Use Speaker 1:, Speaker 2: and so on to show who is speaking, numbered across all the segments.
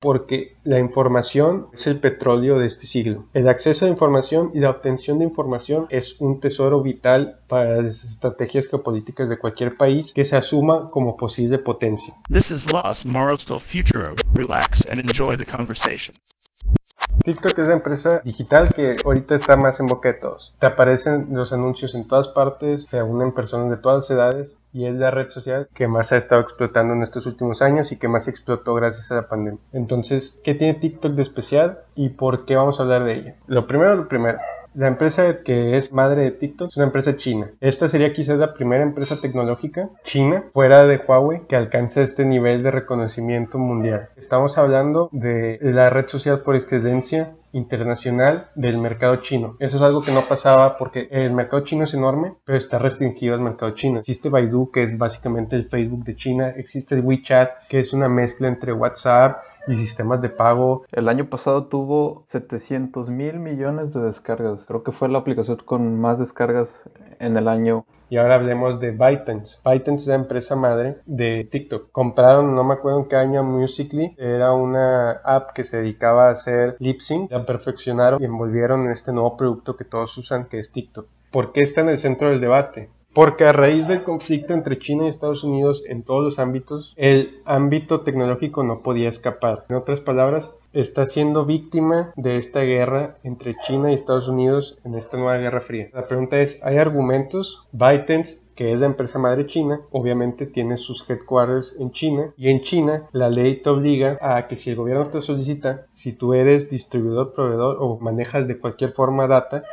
Speaker 1: porque la información es el petróleo de este siglo. El acceso a información y la obtención de información es un tesoro vital para las estrategias geopolíticas de cualquier país que se asuma como posible potencia.
Speaker 2: This is Lost Future. Relax and enjoy the conversation.
Speaker 1: TikTok es la empresa digital que ahorita está más en boca de todos. Te aparecen los anuncios en todas partes, se unen personas de todas edades y es la red social que más ha estado explotando en estos últimos años y que más explotó gracias a la pandemia. Entonces, ¿qué tiene TikTok de especial y por qué vamos a hablar de ella? Lo primero, lo primero. La empresa que es madre de TikTok es una empresa china. Esta sería quizás la primera empresa tecnológica china fuera de Huawei que alcanza este nivel de reconocimiento mundial. Estamos hablando de la red social por excelencia internacional del mercado chino. Eso es algo que no pasaba porque el mercado chino es enorme, pero está restringido al mercado chino. Existe Baidu, que es básicamente el Facebook de China. Existe WeChat, que es una mezcla entre WhatsApp y sistemas de pago.
Speaker 3: El año pasado tuvo 700 mil millones de descargas. Creo que fue la aplicación con más descargas en el año.
Speaker 1: Y ahora hablemos de ByteDance. ByteDance es la empresa madre de TikTok. Compraron, no me acuerdo en qué año, Musical.ly. Era una app que se dedicaba a hacer lip sync. La perfeccionaron y envolvieron en este nuevo producto que todos usan, que es TikTok. ¿Por qué está en el centro del debate? Porque a raíz del conflicto entre China y Estados Unidos en todos los ámbitos, el ámbito tecnológico no podía escapar. En otras palabras, está siendo víctima de esta guerra entre China y Estados Unidos en esta nueva guerra fría. La pregunta es, ¿hay argumentos? ByteDance que es la empresa madre china, obviamente tiene sus headquarters en China y en China la ley te obliga a que si el gobierno te solicita, si tú eres distribuidor, proveedor o manejas de cualquier forma data,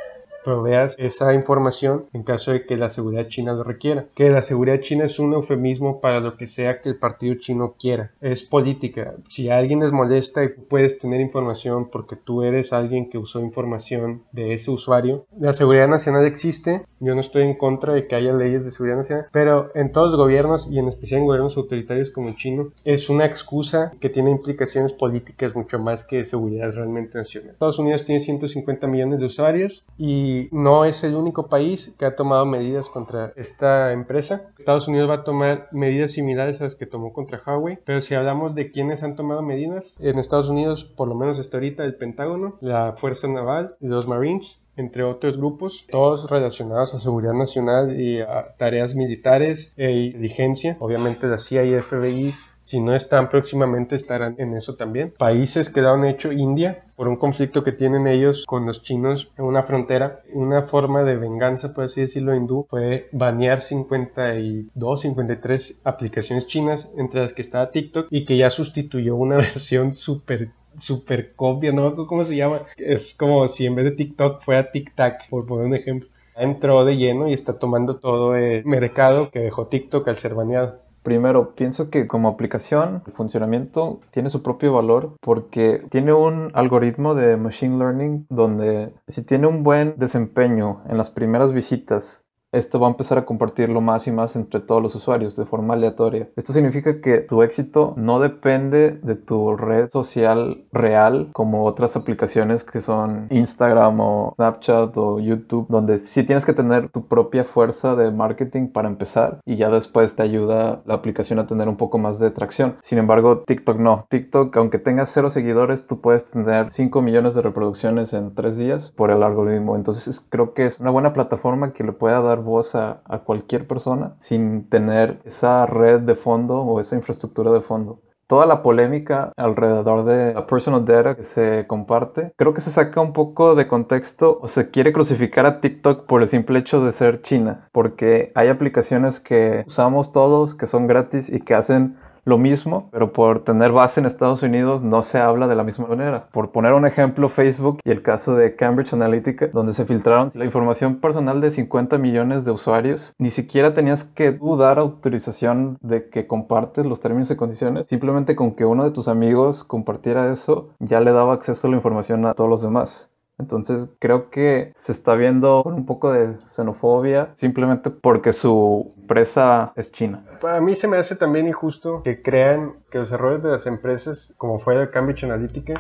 Speaker 1: proveas esa información en caso de que la seguridad china lo requiera. Que la seguridad china es un eufemismo para lo que sea que el partido chino quiera. Es política. Si a alguien les molesta y puedes tener información porque tú eres alguien que usó información de ese usuario, la seguridad nacional existe. Yo no estoy en contra de que haya leyes de seguridad nacional, pero en todos los gobiernos y en especial en gobiernos autoritarios como el chino, es una excusa que tiene implicaciones políticas mucho más que seguridad realmente nacional. Estados Unidos tiene 150 millones de usuarios y no es el único país que ha tomado medidas contra esta empresa. Estados Unidos va a tomar medidas similares a las que tomó contra Huawei, pero si hablamos de quienes han tomado medidas, en Estados Unidos, por lo menos hasta ahorita, el Pentágono, la Fuerza Naval los Marines, entre otros grupos, todos relacionados a seguridad nacional y a tareas militares e inteligencia. Obviamente la CIA y FBI si no están próximamente estarán en eso también. Países que han hecho India por un conflicto que tienen ellos con los chinos en una frontera. Una forma de venganza, por así decirlo, hindú fue banear 52, 53 aplicaciones chinas, entre las que estaba TikTok, y que ya sustituyó una versión súper super copia, no cómo se llama. Es como si en vez de TikTok fuera TikTok, por poner un ejemplo. Entró de lleno y está tomando todo el mercado que dejó TikTok al ser baneado.
Speaker 3: Primero, pienso que como aplicación, el funcionamiento tiene su propio valor porque tiene un algoritmo de machine learning donde si tiene un buen desempeño en las primeras visitas esto va a empezar a compartirlo más y más entre todos los usuarios de forma aleatoria. Esto significa que tu éxito no depende de tu red social real como otras aplicaciones que son Instagram o Snapchat o YouTube, donde sí tienes que tener tu propia fuerza de marketing para empezar y ya después te ayuda la aplicación a tener un poco más de tracción. Sin embargo, TikTok no. TikTok, aunque tengas cero seguidores, tú puedes tener 5 millones de reproducciones en 3 días por el algoritmo. Entonces creo que es una buena plataforma que le pueda dar voz a, cualquier persona sin tener esa red de fondo o esa infraestructura de fondo. Toda la polémica alrededor de la personal data que se comparte, creo que se saca un poco de contexto o se quiere crucificar a TikTok por el simple hecho de ser China, porque hay aplicaciones que usamos todos que son gratis y que hacen lo mismo, pero por tener base en Estados Unidos no se habla de la misma manera. Por poner un ejemplo, Facebook y el caso de Cambridge Analytica, donde se filtraron la información personal de 50 millones de usuarios, ni siquiera tenías que dudar autorización de que compartes los términos y condiciones, simplemente con que uno de tus amigos compartiera eso, ya le daba acceso a la información a todos los demás. Entonces creo que se está viendo con un poco de xenofobia simplemente porque su empresa es China.
Speaker 1: Para mí se me hace también injusto que crean que los errores de las empresas, como fue el Cambridge Analytica,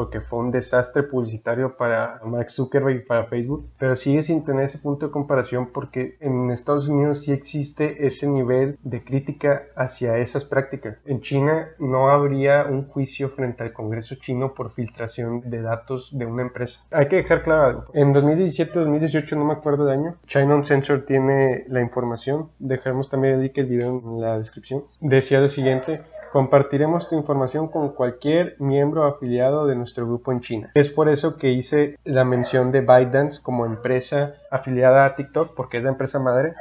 Speaker 1: porque fue un desastre publicitario para Mark Zuckerberg y para Facebook, pero sigue sin tener ese punto de comparación porque en Estados Unidos sí existe ese nivel de crítica hacia esas prácticas. En China no habría un juicio frente al Congreso chino por filtración de datos de una empresa. Hay que dejar claro algo. En 2017-2018, no me acuerdo de año, China Uncensor tiene la información. Dejaremos también el link el video en la descripción. Decía lo siguiente. Compartiremos tu información con cualquier miembro afiliado de nuestro grupo en China. Es por eso que hice la mención de ByteDance como empresa afiliada a TikTok, porque es la empresa madre.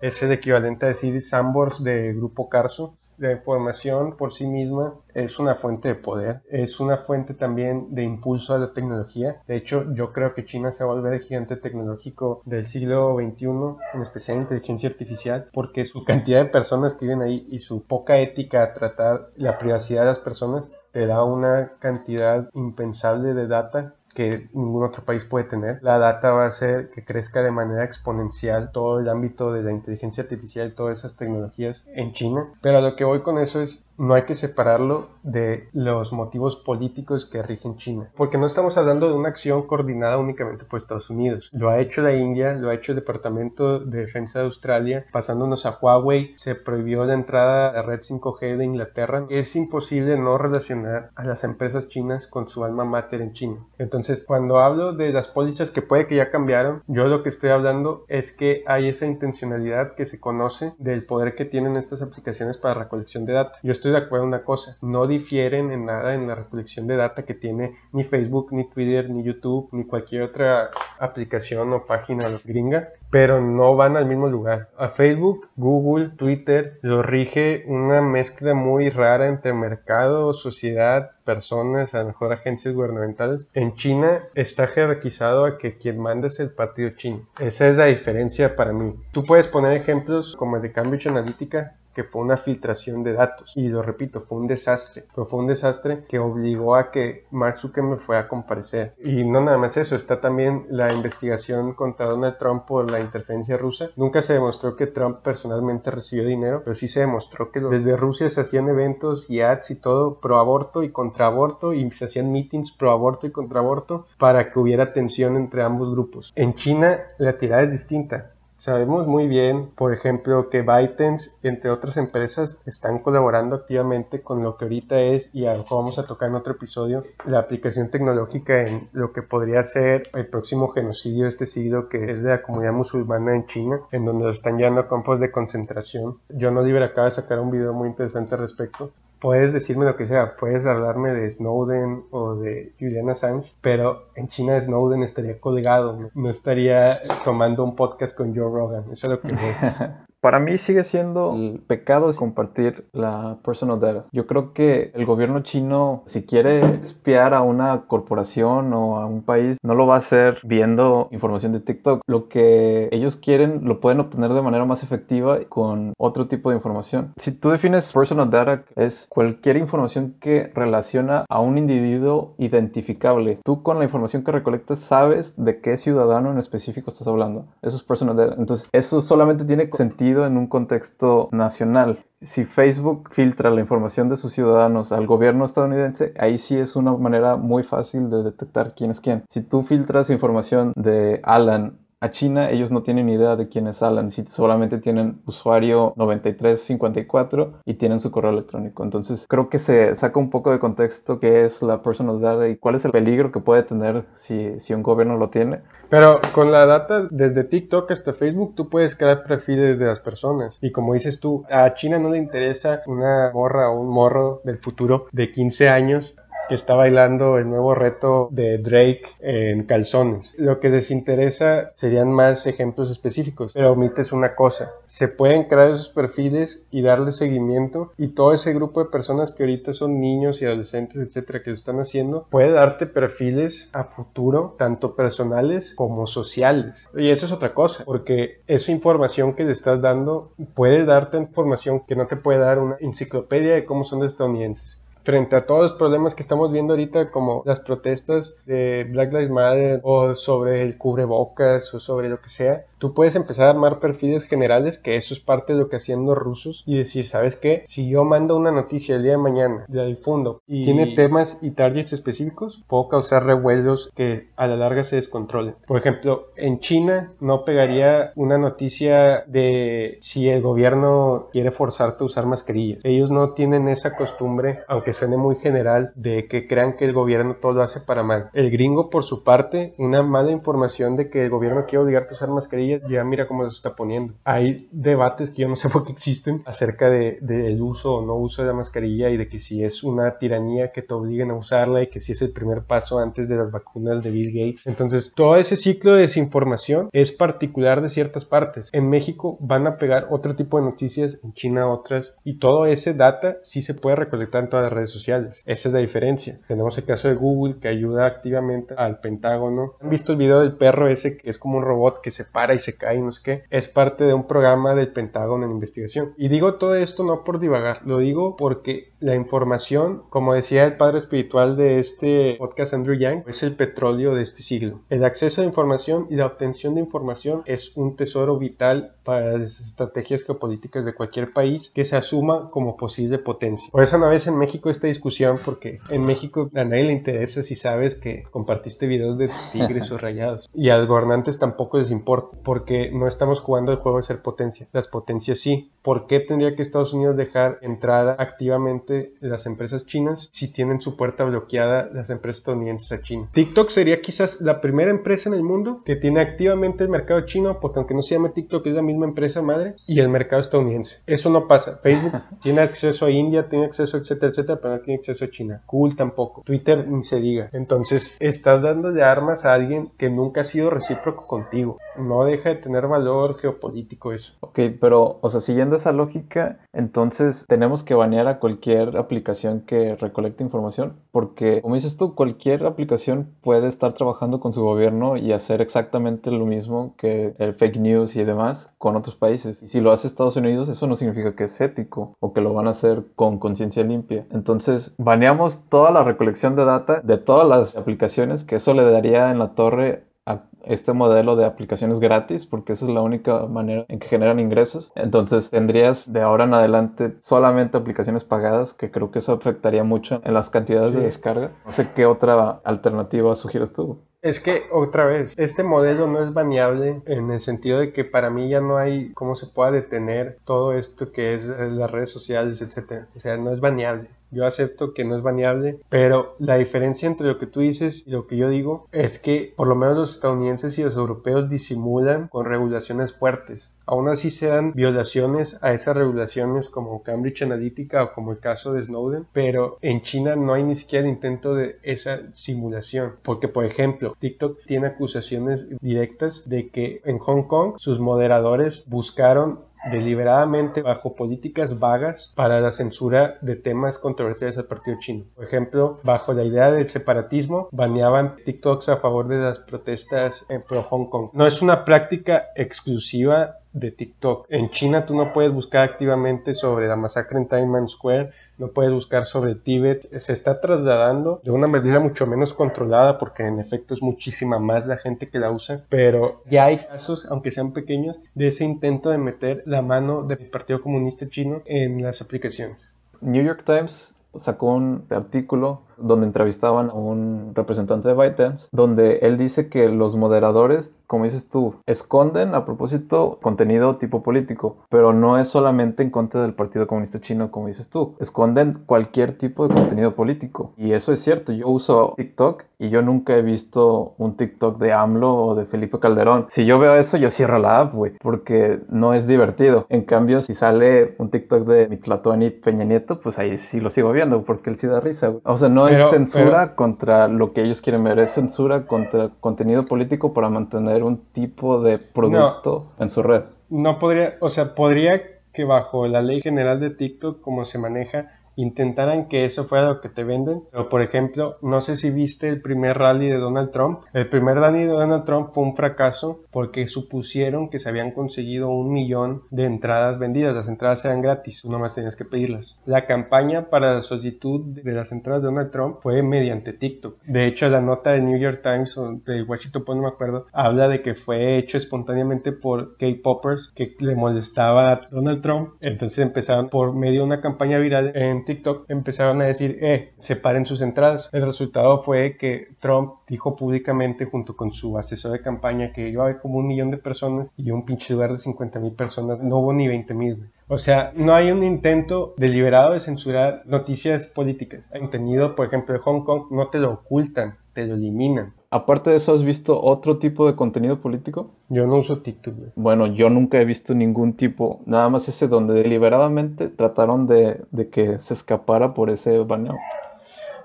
Speaker 1: Es el equivalente a decir Sambors de Grupo Carso la información por sí misma es una fuente de poder, es una fuente también de impulso a la tecnología. De hecho, yo creo que China se va a volver el gigante tecnológico del siglo XXI, en especial en inteligencia artificial, porque su cantidad de personas que viven ahí y su poca ética a tratar la privacidad de las personas te da una cantidad impensable de data que ningún otro país puede tener. La data va a hacer que crezca de manera exponencial todo el ámbito de la inteligencia artificial y todas esas tecnologías en China. Pero a lo que voy con eso es no hay que separarlo de los motivos políticos que rigen China, porque no estamos hablando de una acción coordinada únicamente por Estados Unidos. Lo ha hecho la India, lo ha hecho el Departamento de Defensa de Australia, pasándonos a Huawei, se prohibió la entrada a la red 5G de Inglaterra. Es imposible no relacionar a las empresas chinas con su alma mater en China. Entonces, cuando hablo de las pólizas que puede que ya cambiaron, yo lo que estoy hablando es que hay esa intencionalidad que se conoce del poder que tienen estas aplicaciones para recolección de datos. Yo estoy de acuerdo en una cosa, no difieren en nada en la recolección de data que tiene ni Facebook, ni Twitter, ni YouTube, ni cualquier otra aplicación o página gringa, pero no van al mismo lugar. A Facebook, Google, Twitter lo rige una mezcla muy rara entre mercado, sociedad, personas, a lo mejor agencias gubernamentales. En China está jerarquizado a que quien manda es el partido chino. Esa es la diferencia para mí. Tú puedes poner ejemplos como el de Cambridge Analytica, que fue una filtración de datos. Y lo repito, fue un desastre. Pero fue un desastre que obligó a que Mark Zuckerberg fuera a comparecer. Y no nada más eso, está también la investigación contra Donald Trump por la interferencia rusa. Nunca se demostró que Trump personalmente recibió dinero, pero sí se demostró que desde Rusia se hacían eventos y ads y todo pro aborto y contra aborto y se hacían meetings pro aborto y contra aborto para que hubiera tensión entre ambos grupos. En China la tirada es distinta Sabemos muy bien, por ejemplo, que ByteDance, entre otras empresas, están colaborando activamente con lo que ahorita es, y a lo vamos a tocar en otro episodio, la aplicación tecnológica en lo que podría ser el próximo genocidio este siglo, que es de la comunidad musulmana en China, en donde lo están llevando a campos de concentración. John Oliver acaba de sacar un video muy interesante al respecto, puedes decirme lo que sea, puedes hablarme de Snowden o de Julian Assange, pero en China Snowden estaría colgado, no, estaría tomando un podcast con Joe Rogan, eso es lo que
Speaker 3: Para mí sigue siendo el pecado compartir la personal data. Yo creo que el gobierno chino, si quiere espiar a una corporación o a un país, no lo va a hacer viendo información de TikTok. Lo que ellos quieren lo pueden obtener de manera más efectiva con otro tipo de información. Si tú defines personal data, es cualquier información que relaciona a un individuo identificable. Tú con la información que recolectas sabes de qué ciudadano en específico estás hablando. Eso es personal data. Entonces, eso solamente tiene sentido en un contexto nacional. Si Facebook filtra la información de sus ciudadanos al gobierno estadounidense, ahí sí es una manera muy fácil de detectar quién es quién. Si tú filtras información de Alan a China, ellos no tienen idea de quién es Alan, si solamente tienen usuario 9354 y tienen su correo electrónico. Entonces, creo que se saca un poco de contexto qué es la personal data y cuál es el peligro que puede tener si, si un gobierno lo tiene.
Speaker 1: Pero con la data desde TikTok hasta Facebook tú puedes crear perfiles de las personas. Y como dices tú, a China no le interesa una morra o un morro del futuro de 15 años que está bailando el nuevo reto de Drake en calzones. Lo que les interesa serían más ejemplos específicos, pero omites una cosa. Se pueden crear esos perfiles y darle seguimiento y todo ese grupo de personas que ahorita son niños y adolescentes, etcétera, que lo están haciendo, puede darte perfiles a futuro, tanto personales como sociales. Y eso es otra cosa, porque esa información que le estás dando puede darte información que no te puede dar una enciclopedia de cómo son los estadounidenses frente a todos los problemas que estamos viendo ahorita, como las protestas de Black Lives Matter o sobre el cubrebocas o sobre lo que sea, Tú puedes empezar a armar perfiles generales, que eso es parte de lo que hacían los rusos, y decir, ¿sabes qué? Si yo mando una noticia el día de mañana, la difundo, y tiene temas y targets específicos, puedo causar revuelos que a la larga se descontrolen. Por ejemplo, en China no pegaría una noticia de si el gobierno quiere forzarte a usar mascarillas. Ellos no tienen esa costumbre, aunque suene muy general, de que crean que el gobierno todo lo hace para mal. El gringo, por su parte, una mala información de que el gobierno quiere obligarte a usar mascarillas, ya mira cómo se está poniendo. Hay debates que yo no sé por qué existen acerca del de, uso o no uso de la mascarilla y de que si es una tiranía que te obliguen a usarla y que si es el primer paso antes de las vacunas de Bill Gates. Entonces, todo ese ciclo de desinformación es particular de ciertas partes. En México van a pegar otro tipo de noticias, en China otras, y todo ese data sí se puede recolectar en todas las redes sociales. Esa es la diferencia. Tenemos el caso de Google que ayuda activamente al Pentágono. ¿Han visto el video del perro ese que es como un robot que se para y se cae y no sé qué? Es parte de un programa del Pentágono en investigación. Y digo todo esto no por divagar, lo digo porque la información, como decía el padre espiritual de este podcast Andrew Yang, es el petróleo de este siglo. El acceso a información y la obtención de información es un tesoro vital para las estrategias geopolíticas de cualquier país que se asuma como posible potencia. Por eso no ves en México esta discusión porque en México a nadie le interesa si sabes que compartiste videos de tigres o rayados y a los gobernantes tampoco les importa porque no estamos jugando el juego de ser potencia. Las potencias sí. ¿Por qué tendría que Estados Unidos dejar entrar activamente las empresas chinas si tienen su puerta bloqueada las empresas estadounidenses a China? TikTok sería quizás la primera empresa en el mundo que tiene activamente el mercado chino porque aunque no se llame TikTok es la misma empresa madre y el mercado estadounidense. Eso no pasa. Facebook tiene acceso a India, tiene acceso, etcétera, etcétera, pero no tiene acceso a China. Cool tampoco. Twitter ni se diga. Entonces, estás dando de armas a alguien que nunca ha sido recíproco contigo. No deja de tener valor geopolítico eso.
Speaker 3: Ok, pero, o sea, siguiendo esa lógica, entonces tenemos que banear a cualquier aplicación que recolecte información, porque, como dices tú, cualquier aplicación puede estar trabajando con su gobierno y hacer exactamente lo mismo que el fake news y demás con otros países. Y si lo hace Estados Unidos, eso no significa que es ético o que lo van a hacer con conciencia limpia. Entonces, baneamos toda la recolección de data de todas las aplicaciones, que eso le daría en la torre a este modelo de aplicaciones gratis porque esa es la única manera en que generan ingresos. Entonces tendrías de ahora en adelante solamente aplicaciones pagadas que creo que eso afectaría mucho en las cantidades de descarga. No sé qué otra alternativa sugieres tú.
Speaker 1: Es que, otra vez, este modelo no es baneable en el sentido de que para mí ya no hay cómo se pueda detener todo esto que es las redes sociales, etcétera. O sea, no es baneable. Yo acepto que no es baneable, pero la diferencia entre lo que tú dices y lo que yo digo es que por lo menos los estadounidenses y los europeos disimulan con regulaciones fuertes. Aún así se dan violaciones a esas regulaciones como Cambridge Analytica o como el caso de Snowden, pero en China no hay ni siquiera intento de esa simulación, porque por ejemplo TikTok tiene acusaciones directas de que en Hong Kong sus moderadores buscaron deliberadamente bajo políticas vagas para la censura de temas controversiales al partido chino. Por ejemplo, bajo la idea del separatismo, baneaban TikToks a favor de las protestas en pro Hong Kong. No es una práctica exclusiva de TikTok. En China tú no puedes buscar activamente sobre la masacre en Tiananmen Square, no puedes buscar sobre Tíbet. Se está trasladando de una manera mucho menos controlada porque en efecto es muchísima más la gente que la usa, pero ya hay casos, aunque sean pequeños, de ese intento de meter la mano del Partido Comunista Chino en las aplicaciones.
Speaker 3: New York Times sacó un artículo donde entrevistaban a un representante de ByteDance, donde él dice que los moderadores, como dices tú, esconden a propósito contenido tipo político, pero no es solamente en contra del Partido Comunista Chino, como dices tú, esconden cualquier tipo de contenido político. Y eso es cierto, yo uso TikTok y yo nunca he visto un TikTok de AMLO o de Felipe Calderón. Si yo veo eso, yo cierro la app, güey, porque no es divertido. En cambio, si sale un TikTok de Mitlatoni Peña Nieto, pues ahí sí lo sigo viendo, porque él sí da risa, güey. O sea, no es censura contra lo que ellos quieren ver, es censura contra contenido político para mantener un tipo de producto en su red.
Speaker 1: No podría, o sea, podría que bajo la ley general de TikTok, como se maneja, intentaran que eso fuera lo que te venden. Pero por ejemplo, no sé si viste el primer rally de Donald Trump. El primer rally de Donald Trump fue un fracaso porque supusieron que se habían conseguido un millón de entradas vendidas. Las entradas eran gratis, tú nomás tenías que pedirlas. La campaña para la solicitud de las entradas de Donald Trump fue mediante TikTok. De hecho, la nota de New York Times o de Washington Post, no me acuerdo, habla de que fue hecho espontáneamente por K-Poppers que le molestaba a Donald Trump. Entonces empezaron por medio de una campaña viral TikTok, empezaron a decir, eh, separen sus entradas. El resultado fue que Trump dijo públicamente junto con su asesor de campaña que iba a haber como un millón de personas y un pinche lugar de 50 mil personas. No hubo ni 20 mil. O sea, no hay un intento deliberado de censurar noticias políticas. El contenido, por ejemplo, de Hong Kong no te lo ocultan, te lo eliminan.
Speaker 3: Aparte de eso, ¿has visto otro tipo de contenido político?
Speaker 1: Yo no uso TikTok. güey.
Speaker 3: Bueno, yo nunca he visto ningún tipo, nada más ese donde deliberadamente trataron de, de que se escapara por ese baneo.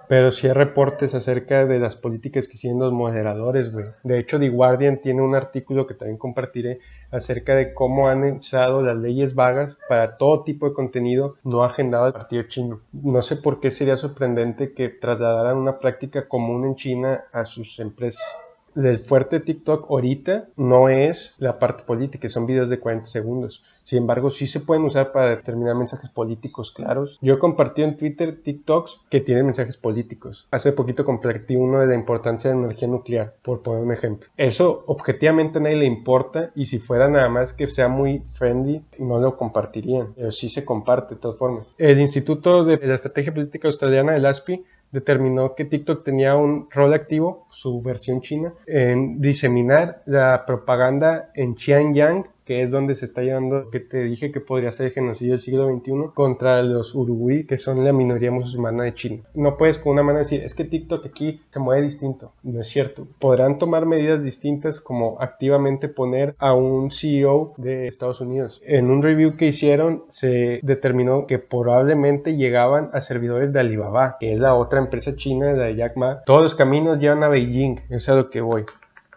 Speaker 1: Pero sí hay reportes acerca de las políticas que siguen los moderadores, güey. De hecho, The Guardian tiene un artículo que también compartiré acerca de cómo han usado las leyes vagas para todo tipo de contenido no agendado del partido chino. No sé por qué sería sorprendente que trasladaran una práctica común en China a sus empresas. El fuerte TikTok ahorita no es la parte política, son videos de 40 segundos. Sin embargo, sí se pueden usar para determinar mensajes políticos claros. Yo compartí en Twitter TikToks que tienen mensajes políticos. Hace poquito compartí uno de la importancia de la energía nuclear, por poner un ejemplo. Eso objetivamente a nadie le importa y si fuera nada más que sea muy friendly, no lo compartirían. Pero sí se comparte de todas formas. El Instituto de la Estrategia Política Australiana, el ASPI, determinó que TikTok tenía un rol activo, su versión china, en diseminar la propaganda en Xianyang que es donde se está llevando, que te dije que podría ser genocidio del siglo XXI, contra los uruguay, que son la minoría musulmana de China. No puedes con una mano decir, es que TikTok aquí se mueve distinto. No es cierto. Podrán tomar medidas distintas como activamente poner a un CEO de Estados Unidos. En un review que hicieron se determinó que probablemente llegaban a servidores de Alibaba, que es la otra empresa china de Jack Ma. Todos los caminos llevan a Beijing, es a lo que voy.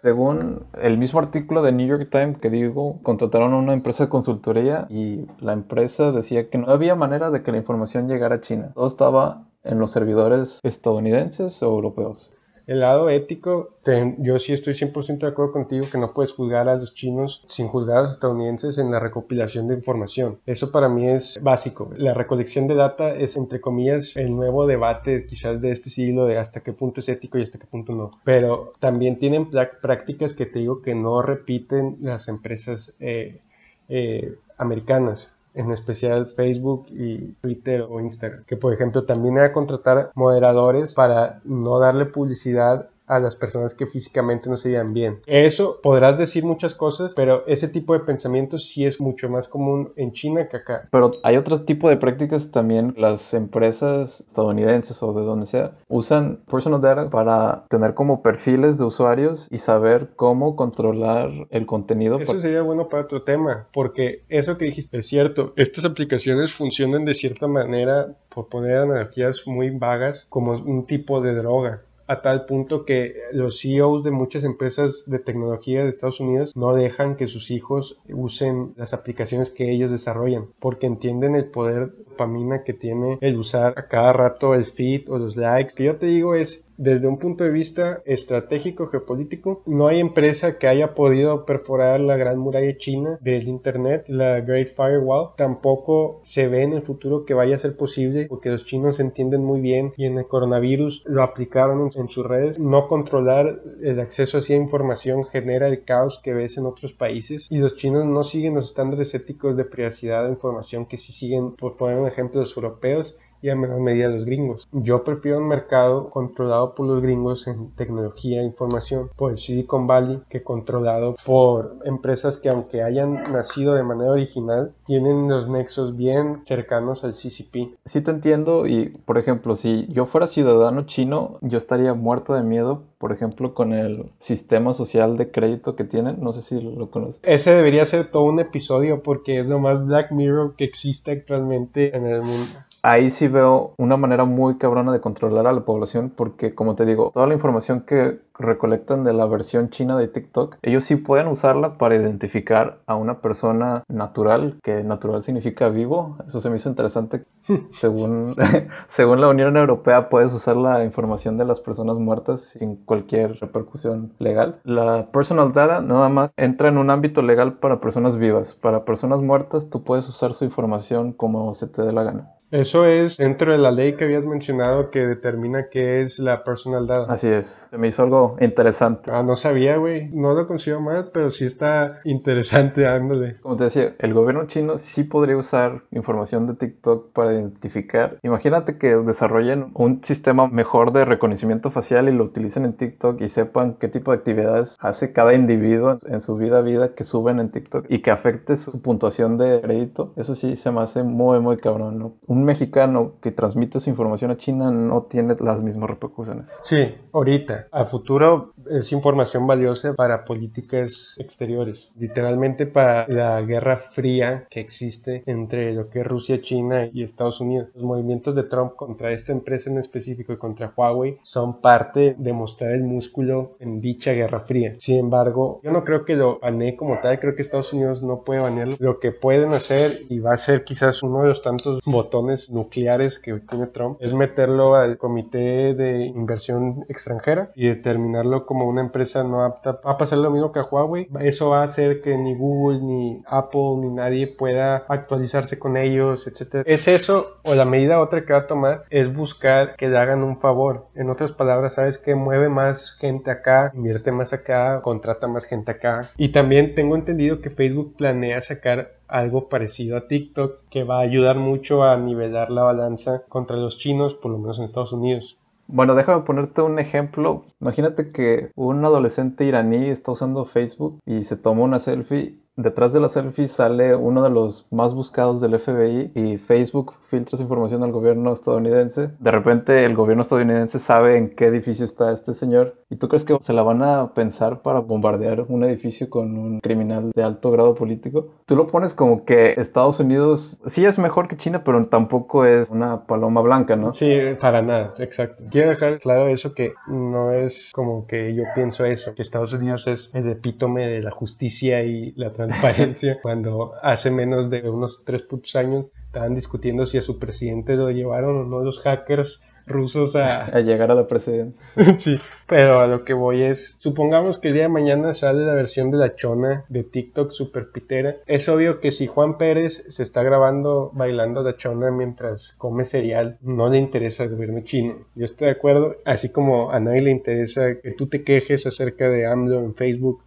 Speaker 3: Según el mismo artículo de New York Times que digo, contrataron a una empresa de consultoría y la empresa decía que no había manera de que la información llegara a China. Todo estaba en los servidores estadounidenses o europeos.
Speaker 1: El lado ético, yo sí estoy 100% de acuerdo contigo que no puedes juzgar a los chinos sin juzgar a los estadounidenses en la recopilación de información. Eso para mí es básico. La recolección de data es, entre comillas, el nuevo debate quizás de este siglo de hasta qué punto es ético y hasta qué punto no. Pero también tienen prácticas que te digo que no repiten las empresas eh, eh, americanas en especial Facebook y Twitter o Instagram, que por ejemplo también era contratar moderadores para no darle publicidad a las personas que físicamente no se llevan bien. Eso podrás decir muchas cosas, pero ese tipo de pensamientos sí es mucho más común en China que acá.
Speaker 3: Pero hay otro tipo de prácticas también. Las empresas estadounidenses o de donde sea usan personal data para tener como perfiles de usuarios y saber cómo controlar el contenido.
Speaker 1: Eso sería bueno para otro tema, porque eso que dijiste es cierto. Estas aplicaciones funcionan de cierta manera, por poner analogías muy vagas, como un tipo de droga. A tal punto que los CEOs de muchas empresas de tecnología de Estados Unidos no dejan que sus hijos usen las aplicaciones que ellos desarrollan, porque entienden el poder de dopamina que tiene el usar a cada rato el feed o los likes. Que yo te digo es, desde un punto de vista estratégico geopolítico, no hay empresa que haya podido perforar la gran muralla china del Internet, la Great Firewall. Tampoco se ve en el futuro que vaya a ser posible, porque los chinos entienden muy bien y en el coronavirus lo aplicaron en, sus redes. No controlar el acceso hacia información genera el caos que ves en otros países y los chinos no siguen los estándares éticos de privacidad de información que sí siguen, por poner un ejemplo, los europeos y en menor medida los gringos. Yo prefiero un mercado controlado por los gringos en tecnología e información, por el Silicon Valley, que controlado por empresas que aunque hayan nacido de manera original, tienen los nexos bien cercanos al CCP.
Speaker 3: Sí te entiendo y, por ejemplo, si yo fuera ciudadano chino, yo estaría muerto de miedo, por ejemplo, con el sistema social de crédito que tienen. No sé si lo conoces.
Speaker 1: Ese debería ser todo un episodio porque es lo más Black Mirror que existe actualmente en el mundo.
Speaker 3: Ahí sí veo una manera muy cabrona de controlar a la población porque, como te digo, toda la información que recolectan de la versión china de TikTok, ellos sí pueden usarla para identificar a una persona natural, que natural significa vivo. Eso se me hizo interesante. según, según la Unión Europea, puedes usar la información de las personas muertas sin cualquier repercusión legal. La personal data nada más entra en un ámbito legal para personas vivas. Para personas muertas, tú puedes usar su información como se te dé la gana.
Speaker 1: Eso es dentro de la ley que habías mencionado que determina qué es la personal data.
Speaker 3: Así es. Se me hizo algo interesante.
Speaker 1: Ah, no sabía, güey. No lo consigo más, pero sí está interesante, ándale.
Speaker 3: Como te decía, el gobierno chino sí podría usar información de TikTok para identificar. Imagínate que desarrollen un sistema mejor de reconocimiento facial y lo utilicen en TikTok y sepan qué tipo de actividades hace cada individuo en su vida a vida que suben en TikTok y que afecte su puntuación de crédito. Eso sí se me hace muy, muy cabrón, ¿no? un mexicano que transmite su información a China no tiene las mismas repercusiones.
Speaker 1: Sí, ahorita. A futuro es información valiosa para políticas exteriores. Literalmente para la guerra fría que existe entre lo que es Rusia, China y Estados Unidos. Los movimientos de Trump contra esta empresa en específico y contra Huawei son parte de mostrar el músculo en dicha guerra fría. Sin embargo, yo no creo que lo banee como tal. Creo que Estados Unidos no puede banearlo. Lo que pueden hacer y va a ser quizás uno de los tantos botones nucleares que tiene Trump es meterlo al comité de inversión extranjera y determinarlo como una empresa no apta. Va a pasar lo mismo que a Huawei. Eso va a hacer que ni Google, ni Apple, ni nadie pueda actualizarse con ellos, etc. Es eso o la medida otra que va a tomar es buscar que le hagan un favor. En otras palabras, sabes que mueve más gente acá, invierte más acá, contrata más gente acá. Y también tengo entendido que Facebook planea sacar algo parecido a TikTok que va a ayudar mucho a nivelar la balanza contra los chinos, por lo menos en Estados Unidos.
Speaker 3: Bueno, déjame ponerte un ejemplo. Imagínate que un adolescente iraní está usando Facebook y se toma una selfie detrás de la selfie sale uno de los más buscados del FBI y Facebook filtra esa información al gobierno estadounidense. De repente el gobierno estadounidense sabe en qué edificio está este señor y tú crees que se la van a pensar para bombardear un edificio con un criminal de alto grado político. Tú lo pones como que Estados Unidos sí es mejor que China, pero tampoco es una paloma blanca, ¿no?
Speaker 1: Sí, para nada, exacto. Quiero dejar claro eso que no es como que yo pienso eso, que Estados Unidos es el epítome de la justicia y la transparencia transparencia cuando hace menos de unos tres putos años estaban discutiendo si a su presidente lo llevaron o no los hackers rusos a...
Speaker 3: a llegar a la presidencia.
Speaker 1: sí, pero a lo que voy es, supongamos que el día de mañana sale la versión de la chona de TikTok super pitera. Es obvio que si Juan Pérez se está grabando bailando la chona mientras come cereal, no le interesa al gobierno chino. Yo estoy de acuerdo, así como a nadie le interesa que tú te quejes acerca de AMLO en Facebook,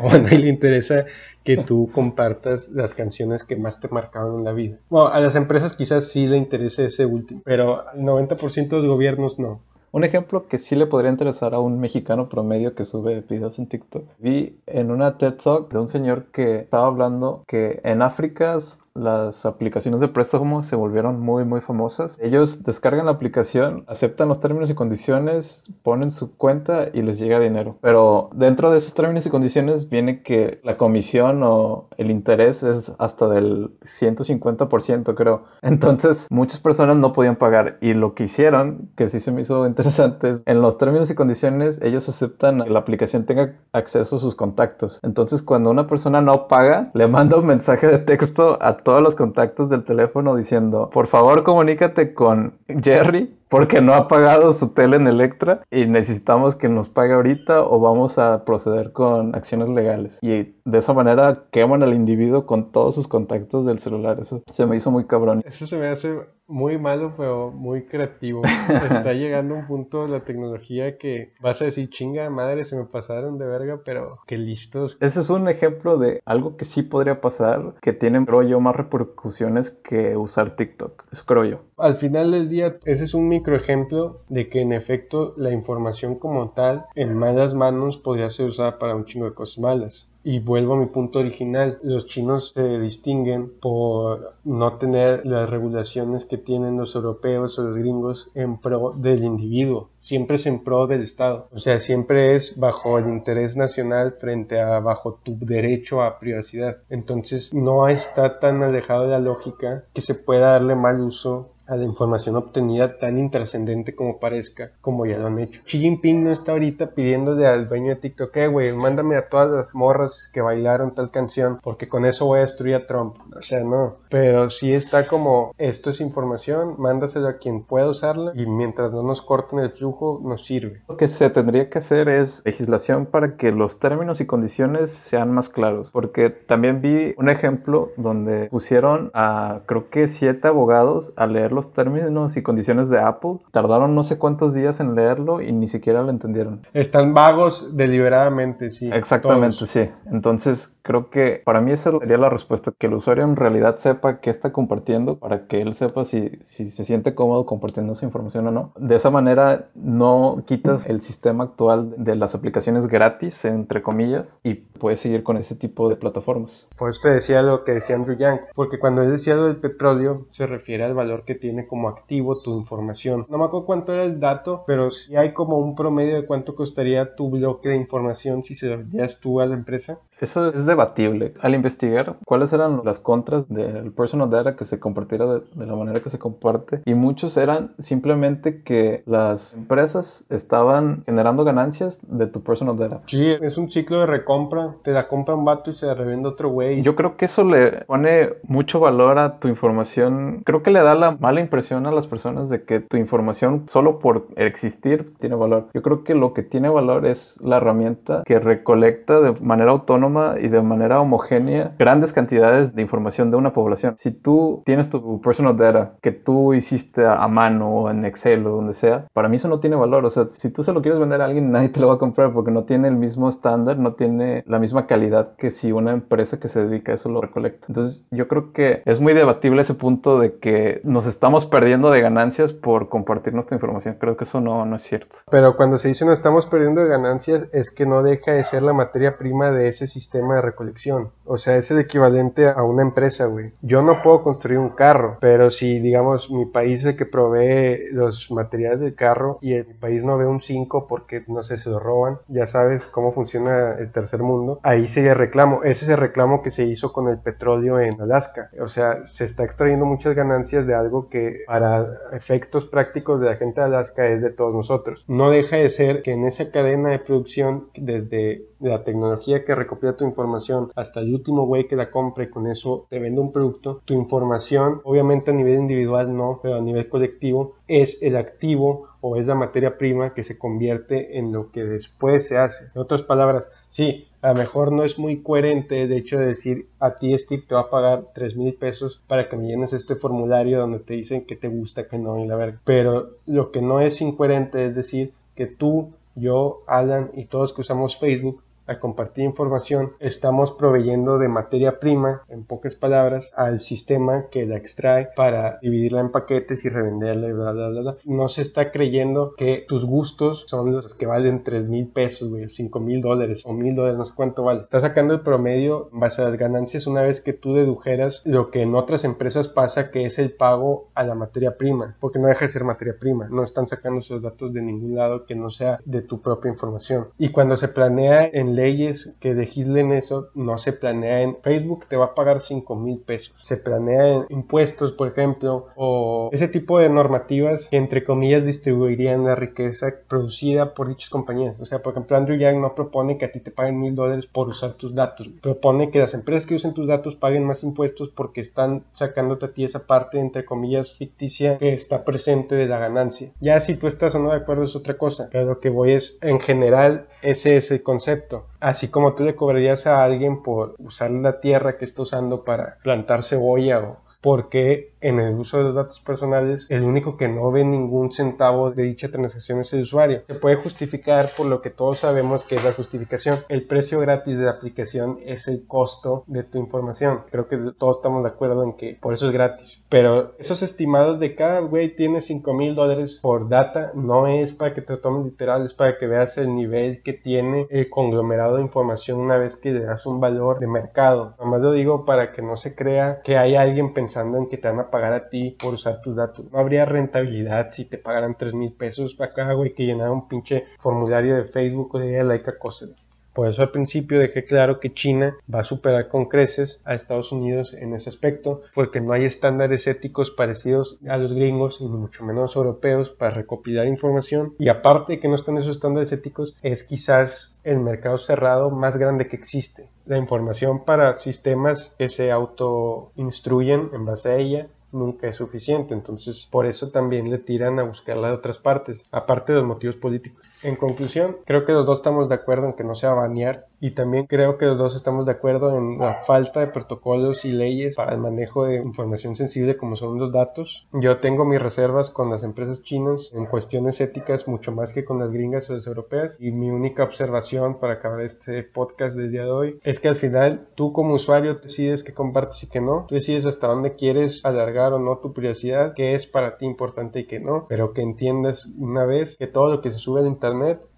Speaker 1: o a nadie le interesa que tú compartas las canciones que más te marcaron en la vida. Bueno, a las empresas quizás sí le interese ese último, pero al 90% de los gobiernos no.
Speaker 3: Un ejemplo que sí le podría interesar a un mexicano promedio que sube videos en TikTok. Vi en una TED Talk de un señor que estaba hablando que en África las aplicaciones de préstamo se volvieron muy muy famosas. Ellos descargan la aplicación, aceptan los términos y condiciones, ponen su cuenta y les llega dinero. Pero dentro de esos términos y condiciones viene que la comisión o el interés es hasta del 150% creo. Entonces muchas personas no podían pagar y lo que hicieron, que sí se me hizo interesante, es en los términos y condiciones ellos aceptan que la aplicación tenga acceso a sus contactos. Entonces cuando una persona no paga, le manda un mensaje de texto a todos los contactos del teléfono diciendo, por favor comunícate con Jerry porque no ha pagado su tele en Electra y necesitamos que nos pague ahorita o vamos a proceder con acciones legales. Y de esa manera queman al individuo con todos sus contactos del celular. Eso se me hizo muy cabrón.
Speaker 1: Eso se me hace muy malo, pero muy creativo. Está llegando un punto de la tecnología que vas a decir, chinga madre, se me pasaron de verga, pero qué listos.
Speaker 3: Ese es un ejemplo de algo que sí podría pasar, que tiene, creo yo, más repercusiones que usar TikTok. Eso creo yo.
Speaker 1: Al final del día, ese es un microejemplo de que en efecto la información como tal en malas manos podría ser usada para un chingo de cosas malas. Y vuelvo a mi punto original, los chinos se distinguen por no tener las regulaciones que tienen los europeos o los gringos en pro del individuo, siempre es en pro del Estado, o sea, siempre es bajo el interés nacional frente a bajo tu derecho a privacidad. Entonces no está tan alejado de la lógica que se pueda darle mal uso a la información obtenida tan intrascendente como parezca, como ya lo han hecho. Xi Jinping no está ahorita pidiéndole al dueño de TikTok, eh, güey, mándame a todas las morras que bailaron tal canción, porque con eso voy a destruir a Trump. O sea, no. Pero sí está como, esto es información, mándaselo a quien pueda usarla y mientras no nos corten el flujo, nos sirve.
Speaker 3: Lo que se tendría que hacer es legislación para que los términos y condiciones sean más claros, porque también vi un ejemplo donde pusieron a creo que siete abogados a leer los términos y condiciones de Apple. Tardaron no sé cuántos días en leerlo y ni siquiera lo entendieron.
Speaker 1: Están vagos deliberadamente, sí.
Speaker 3: Exactamente,
Speaker 1: todos.
Speaker 3: sí. Entonces creo que para mí esa sería la respuesta, que el usuario en realidad sepa qué está compartiendo para que él sepa si, si se siente cómodo compartiendo esa información o no. De esa manera no quitas el sistema actual de las aplicaciones gratis, entre comillas, y puedes seguir con ese tipo de plataformas.
Speaker 1: Por eso te decía lo que decía Andrew Yang, porque cuando él decía lo del petróleo se refiere al valor que tiene como activo tu información. No me acuerdo cuánto era el dato, pero sí hay como un promedio de cuánto costaría tu bloque de información si se lo tú a la empresa.
Speaker 3: Eso es debatible. Al investigar cuáles eran las contras del personal data que se compartiera de, de, la manera que se comparte, y muchos eran simplemente que las empresas estaban generando ganancias de tu personal data.
Speaker 1: Sí, es un ciclo de recompra. Te la compra un vato y se la revende otro güey.
Speaker 3: Yo creo que eso le pone mucho valor a tu información. Creo que le da la mala impresión a las personas de que tu información solo por existir tiene valor. Yo creo que lo que tiene valor es la herramienta que recolecta de manera autónoma y de manera homogénea grandes cantidades de información de una población. Si tú tienes tu personal data que tú hiciste a mano o en Excel o donde sea, para mí eso no tiene valor. O sea, si tú se lo quieres vender a alguien, nadie te lo va a comprar porque no tiene el mismo estándar, no tiene la misma calidad que si una empresa que se dedica a eso lo recolecta. Entonces, yo creo que es muy debatible ese punto de que nos estamos perdiendo de ganancias por compartir nuestra información. Creo que eso no, no es cierto.
Speaker 1: Pero cuando se dice no estamos perdiendo de ganancias, es que no deja de ser la materia prima de ese sistema sistema de recolección. O sea, es el equivalente a una empresa, güey. Yo no puedo construir un carro, pero si, digamos, mi país es el que provee los materiales del carro y el país no ve un 5 porque, no sé, se lo roban, ya sabes cómo funciona el tercer mundo, ahí sería reclamo. Ese es el reclamo que se hizo con el petróleo en Alaska. O sea, se está extrayendo muchas ganancias de algo que para efectos prácticos de la gente de Alaska es de todos nosotros. No deja de ser que en esa cadena de producción, desde la tecnología que recopila tu información hasta el último güey que la compra y con eso te vende un producto, tu información, obviamente a nivel individual no, pero a nivel colectivo, es el activo o es la materia prima que se convierte en lo que después se hace. En otras palabras, sí, a lo mejor no es muy coherente el hecho de decir a ti Steve te va a pagar 3 mil pesos para que me llenes este formulario donde te dicen que te gusta, que no y la verga. Pero lo que no es incoherente es decir que tú, yo, Alan y todos que usamos Facebook al compartir información, estamos proveyendo de materia prima, en pocas palabras, al sistema que la extrae para dividirla en paquetes y revenderla bla, bla, bla. No se está creyendo que tus gustos son los que valen 3 mil pesos, güey, 5 mil dólares o mil dólares, no sé cuánto vale. Estás sacando el promedio en base a las ganancias una vez que tú dedujeras lo que en otras empresas pasa, que es el pago a la materia prima, porque no deja de ser materia prima. No están sacando esos datos de ningún lado que no sea de tu propia información. Y cuando se planea en leyes que legislen eso no se planea en Facebook te va a pagar 5 mil pesos. Se planea en impuestos por ejemplo o ese tipo de normativas que entre comillas distribuirían la riqueza producida por dichas compañías. O sea por ejemplo Andrew Yang no propone que a ti te paguen mil dólares por usar tus datos. Propone que las empresas que usen tus datos paguen más impuestos porque están sacándote a ti esa parte entre comillas ficticia que está presente de la ganancia. Ya si tú estás o no de acuerdo es otra cosa pero lo que voy es en general ese es el concepto. Así como tú le cobrarías a alguien por usar la tierra que está usando para plantar cebolla o porque en el uso de los datos personales el único que no ve ningún centavo de dicha transacción es el usuario. Se puede justificar por lo que todos sabemos que es la justificación. El precio gratis de la aplicación es el costo de tu información. Creo que todos estamos de acuerdo en que por eso es gratis. Pero esos estimados de cada güey tiene 5 mil dólares por data no es para que te tomes literal, es para que veas el nivel que tiene el conglomerado de información una vez que le das un valor de mercado. Nomás lo digo para que no se crea que hay alguien pensando en que te van a pagar a ti por usar tus datos. No habría rentabilidad si te pagaran 3 mil pesos para cada güey que llenara un pinche formulario de Facebook o de like a cosa. Por eso al principio dejé claro que China va a superar con creces a Estados Unidos en ese aspecto, porque no hay estándares éticos parecidos a los gringos y mucho menos europeos para recopilar información. Y aparte de que no están esos estándares éticos, es quizás el mercado cerrado más grande que existe. La información para sistemas que se autoinstruyen en base a ella nunca es suficiente. Entonces, por eso también le tiran a buscarla de otras partes, aparte de los motivos políticos. En conclusión, creo que los dos estamos de acuerdo en que no se va a banear y también creo que los dos estamos de acuerdo en la falta de protocolos y leyes para el manejo de información sensible como son los datos. Yo tengo mis reservas con las empresas chinas en cuestiones éticas mucho más que con las gringas o las europeas y mi única observación para acabar este podcast del día de hoy es que al final tú como usuario decides qué compartes y qué no. Tú decides hasta dónde quieres alargar o no tu privacidad, qué es para ti importante y qué no, pero que entiendas una vez que todo lo que se sube a internet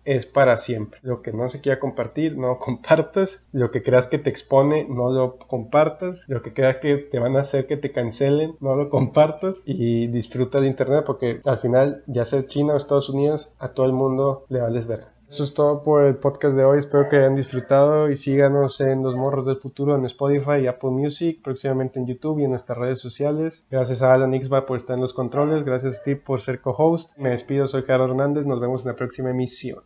Speaker 1: es para siempre. Lo que no se quiera compartir, no compartas. Lo que creas que te expone, no lo compartas. Lo que creas que te van a hacer que te cancelen, no lo compartas. Y disfruta de internet porque al final, ya sea China o Estados Unidos, a todo el mundo le vales ver. Eso es todo por el podcast de hoy. Espero que hayan disfrutado y síganos en Los Morros del Futuro en Spotify y Apple Music, próximamente en YouTube y en nuestras redes sociales. Gracias a Alan Ixba por estar en los controles. Gracias Steve por ser co-host. Me despido, soy Gerardo Hernández. Nos vemos en la próxima emisión.